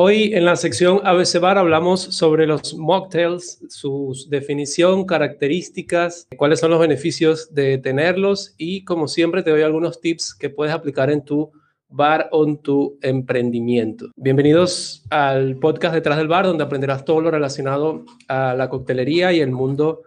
Hoy en la sección ABC Bar hablamos sobre los mocktails, su definición, características, cuáles son los beneficios de tenerlos y como siempre te doy algunos tips que puedes aplicar en tu bar o en tu emprendimiento. Bienvenidos al podcast Detrás del Bar donde aprenderás todo lo relacionado a la coctelería y el mundo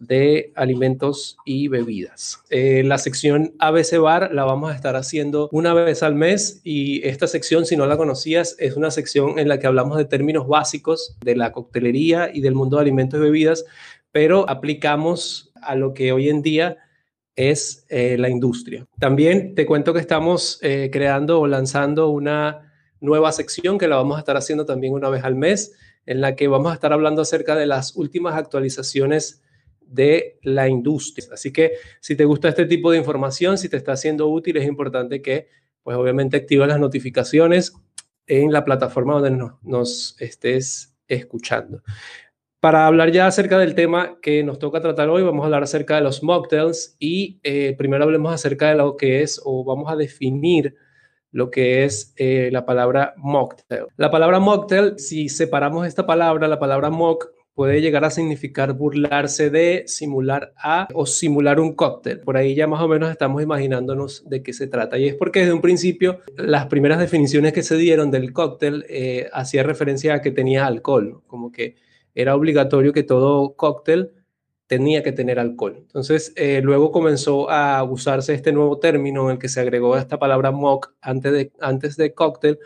de alimentos y bebidas. Eh, la sección ABC Bar la vamos a estar haciendo una vez al mes y esta sección, si no la conocías, es una sección en la que hablamos de términos básicos de la coctelería y del mundo de alimentos y bebidas, pero aplicamos a lo que hoy en día es eh, la industria. También te cuento que estamos eh, creando o lanzando una nueva sección que la vamos a estar haciendo también una vez al mes, en la que vamos a estar hablando acerca de las últimas actualizaciones de la industria. Así que si te gusta este tipo de información, si te está siendo útil, es importante que, pues obviamente, actives las notificaciones en la plataforma donde nos, estés escuchando. Para hablar ya acerca del tema que nos toca tratar hoy, vamos a hablar acerca de los mocktails y eh, primero hablemos acerca de lo que es o vamos a definir lo que es eh, la palabra mocktail. La palabra mocktail, si separamos esta palabra, la palabra mock puede llegar a significar burlarse de, simular a o simular un cóctel. Por ahí ya más o menos estamos imaginándonos de qué se trata. Y es porque desde un principio las primeras definiciones que se dieron del cóctel eh, hacía referencia a que tenía alcohol, como que era obligatorio que todo cóctel tenía que tener alcohol. Entonces, eh, luego comenzó a usarse este nuevo término en el que se agregó esta palabra mock antes de, antes de cóctel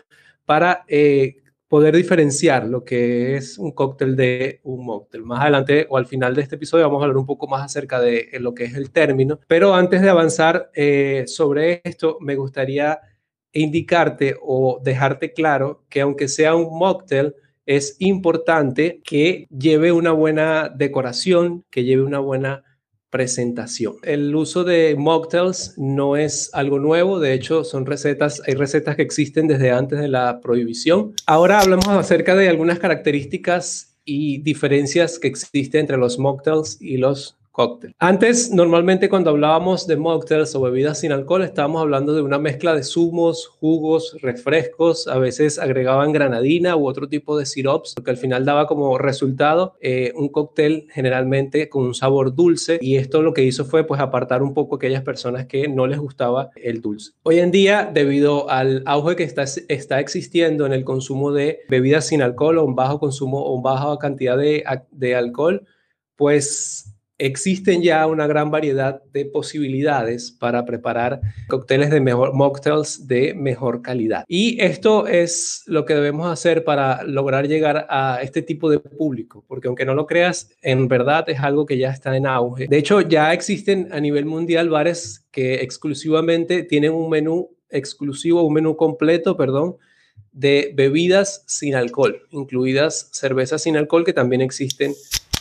para eh, poder diferenciar lo que es un cóctel de un mocktail. Más adelante o al final de este episodio vamos a hablar un poco más acerca de lo que es el término, pero antes de avanzar eh, sobre esto, me gustaría indicarte o dejarte claro que aunque sea un mocktail, es importante que lleve una buena decoración, que lleve una buena presentación. El uso de mocktails no es algo nuevo, de hecho son recetas, hay recetas que existen desde antes de la prohibición. Ahora hablamos acerca de algunas características y diferencias que existen entre los mocktails y los cóctel. Antes, normalmente cuando hablábamos de mocktails o bebidas sin alcohol, estábamos hablando de una mezcla de zumos, jugos, refrescos, a veces agregaban granadina u otro tipo de sirops, que al final daba como resultado eh, un cóctel generalmente con un sabor dulce y esto lo que hizo fue pues apartar un poco aquellas personas que no les gustaba el dulce. Hoy en día, debido al auge que está, está existiendo en el consumo de bebidas sin alcohol o un bajo consumo o baja cantidad de, de alcohol, pues existen ya una gran variedad de posibilidades para preparar cócteles de mejor, mocktails de mejor calidad. Y esto es lo que debemos hacer para lograr llegar a este tipo de público, porque aunque no lo creas, en verdad es algo que ya está en auge. De hecho, ya existen a nivel mundial bares que exclusivamente tienen un menú exclusivo, un menú completo, perdón, de bebidas sin alcohol, incluidas cervezas sin alcohol que también existen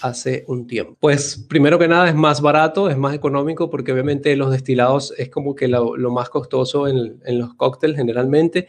hace un tiempo. Pues primero que nada es más barato, es más económico porque obviamente los destilados es como que lo, más costoso en, los cócteles generalmente.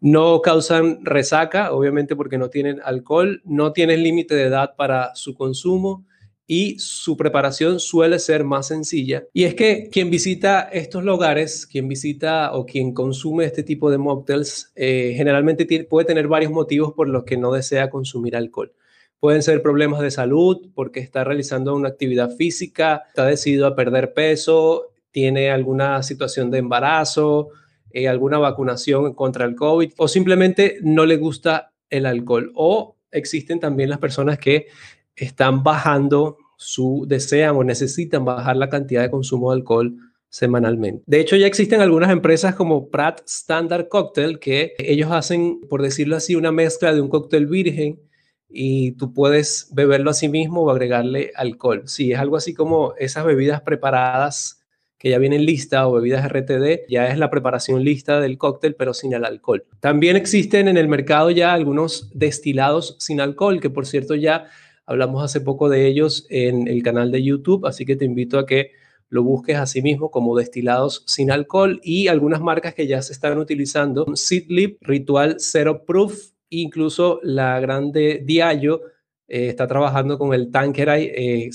No causan resaca, obviamente porque no tienen alcohol, no tienen límite de edad para su consumo y su preparación suele ser más sencilla. Y es que quien visita estos lugares, quien visita o quien consume este tipo de mocktails, eh, generalmente puede tener varios motivos por los que no desea consumir alcohol. Pueden ser problemas de salud porque está realizando una actividad física, está decidido a perder peso, tiene alguna situación de embarazo, eh, alguna vacunación contra el COVID o simplemente no le gusta el alcohol. O existen también las personas que están bajando su, desean o necesitan bajar la cantidad de consumo de alcohol semanalmente. De hecho, ya existen algunas empresas como Pratt Standard Cocktail que ellos hacen, por decirlo así, una mezcla de un cóctel virgen y tú puedes beberlo a sí mismo o agregarle alcohol. Sí, es algo así como esas bebidas preparadas que ya vienen lista o bebidas RTD, ya es la preparación lista del cóctel, pero sin el alcohol. También existen en el mercado ya algunos destilados sin alcohol, que por cierto ya hablamos hace poco de ellos en el canal de YouTube, así que te invito a que lo busques a sí mismo como destilados sin alcohol y algunas marcas que ya se están utilizando, Seedlip, Ritual Zero Proof, Incluso la grande Diallo eh, está trabajando con el Tanqueray eh,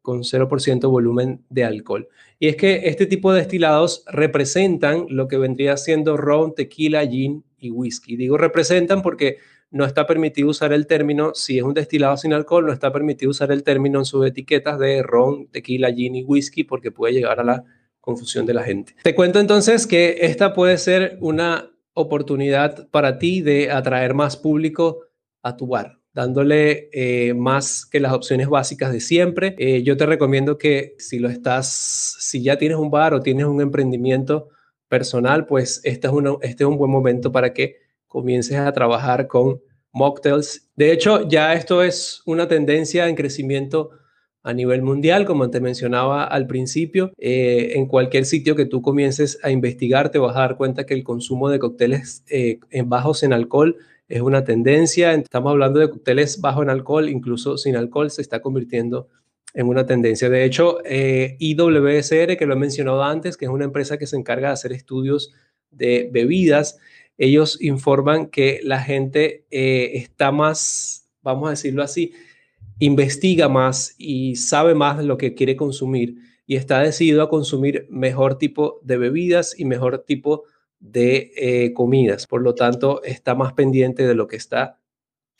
con 0% volumen de alcohol. Y es que este tipo de destilados representan lo que vendría siendo ron, tequila, gin y whisky. Digo representan porque no está permitido usar el término, si es un destilado sin alcohol, no está permitido usar el término en sus etiquetas de ron, tequila, gin y whisky porque puede llegar a la confusión de la gente. Te cuento entonces que esta puede ser una oportunidad para ti de atraer más público a tu bar dándole eh, más que las opciones básicas de siempre. Eh, yo te recomiendo que si lo estás, si ya tienes un bar o tienes un emprendimiento personal, pues este es, este es un buen momento para que comiences a trabajar con mocktails. De hecho, ya esto es una tendencia en crecimiento a nivel mundial, como te mencionaba al principio. Eh, en cualquier sitio que tú comiences a investigar, te vas a dar cuenta que el consumo de cócteles eh, bajos en alcohol es una tendencia. Estamos hablando de cócteles bajos en alcohol, incluso sin alcohol, se está convirtiendo en una tendencia. De hecho, eh, IWSR, que lo he mencionado antes, que es una empresa que se encarga de hacer estudios de bebidas, ellos informan que la gente eh, está más, vamos a decirlo así, investiga más y sabe más lo que quiere consumir y está decidido a consumir mejor tipo de bebidas y mejor tipo de eh, comidas. Por lo tanto, está más pendiente de lo que está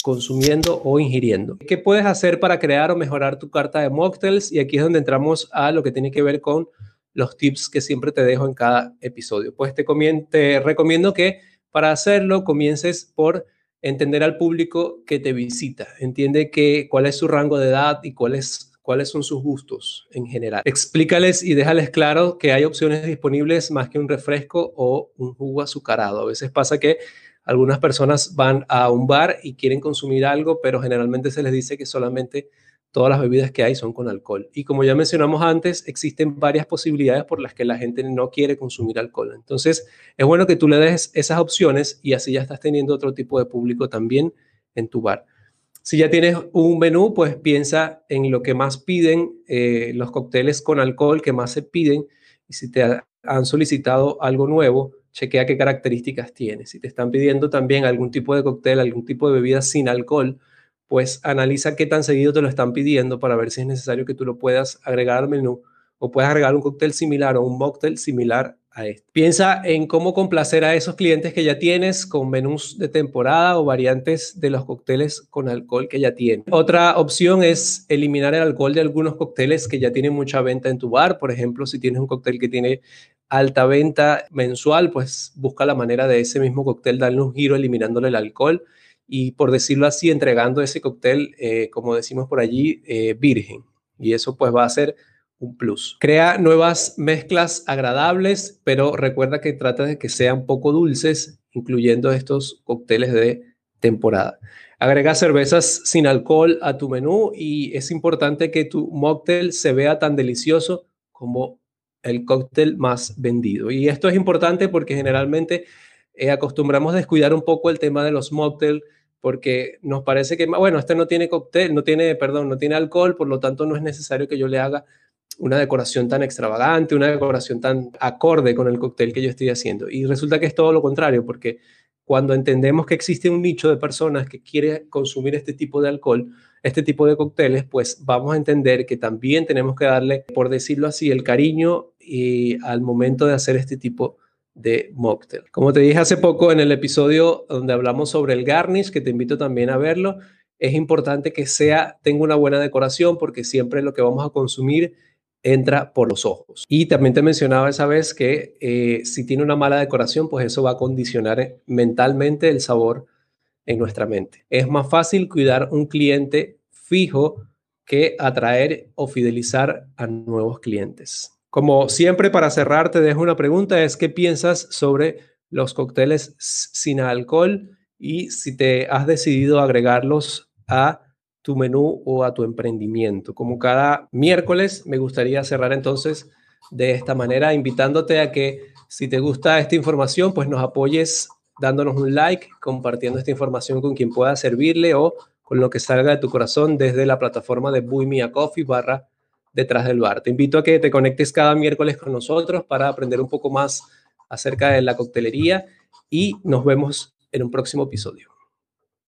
consumiendo o ingiriendo. ¿Qué puedes hacer para crear o mejorar tu carta de mocktails? Y aquí es donde entramos a lo que tiene que ver con los tips que siempre te dejo en cada episodio. Pues te, te recomiendo que para hacerlo, comiences por entender al público que te visita. Entiende que, cuál es su rango de edad y cuáles, cuáles son sus gustos en general. Explícales y déjales claro que hay opciones disponibles más que un refresco o un jugo azucarado. A veces pasa que algunas personas van a un bar y quieren consumir algo, pero generalmente se les dice que solamente todas las bebidas que hay son con alcohol. Y como ya mencionamos antes, existen varias posibilidades por las que la gente no quiere consumir alcohol. Entonces, es bueno que tú le des esas opciones y así ya estás teniendo otro tipo de público también en tu bar. Si ya tienes un menú, pues piensa en lo que más piden, eh, los cócteles con alcohol que más se piden. Y si te han solicitado algo nuevo, chequea qué características tiene. Si te están pidiendo también algún tipo de cóctel, algún tipo de bebida sin alcohol, pues analiza qué tan seguido te lo están pidiendo para ver si es necesario que tú lo puedas agregar al menú o puedas agregar un cóctel similar o un mocktail similar a este. Piensa en cómo complacer a esos clientes que ya tienes con menús de temporada o variantes de los cócteles con alcohol que ya tienes. Otra opción es eliminar el alcohol de algunos cócteles que ya tienen mucha venta en tu bar. Por ejemplo, si tienes un cóctel que tiene alta venta mensual, pues busca la manera de ese mismo cóctel darle un giro eliminándole el alcohol y por decirlo así, entregando ese cóctel, eh, como decimos por allí, eh, virgen. Y eso pues va a ser un plus. Crea nuevas mezclas agradables, pero recuerda que trata de que sean poco dulces, incluyendo estos cócteles de temporada. Agrega cervezas sin alcohol a tu menú y es importante que tu mocktail se vea tan delicioso como el cóctel más vendido. Y esto es importante porque generalmente eh, acostumbramos a descuidar un poco el tema de los mocktails porque nos parece que, bueno, este no tiene cóctel, no tiene, perdón, no tiene alcohol, por lo tanto no es necesario que yo le haga una decoración tan extravagante, una decoración tan acorde con el cóctel que yo estoy haciendo. Y resulta que es todo lo contrario, porque cuando entendemos que existe un nicho de personas que quiere consumir este tipo de alcohol, este tipo de cócteles, pues vamos a entender que también tenemos que darle, por decirlo así, el cariño y al momento de hacer este tipo de mocktail. Como te dije hace poco en el episodio donde hablamos sobre el garnish, que te invito también a verlo, es importante que sea, tenga una buena decoración porque siempre lo que vamos a consumir entra por los ojos. Y también te mencionaba esa vez que eh, si tiene una mala decoración, pues eso va a condicionar mentalmente el sabor en nuestra mente. Es más fácil cuidar un cliente fijo que atraer o fidelizar a nuevos clientes. Como siempre, para cerrar, te dejo una pregunta, es qué piensas sobre los cócteles sin alcohol y si te has decidido agregarlos a tu menú o a tu emprendimiento. Como cada miércoles, me gustaría cerrar entonces de esta manera, invitándote a que si te gusta esta información, pues nos apoyes dándonos un like, compartiendo esta información con quien pueda servirle o con lo que salga de tu corazón desde la plataforma de Buy Coffee barra detrás del bar. Te invito a que te conectes cada miércoles con nosotros para aprender un poco más acerca de la coctelería y nos vemos en un próximo episodio.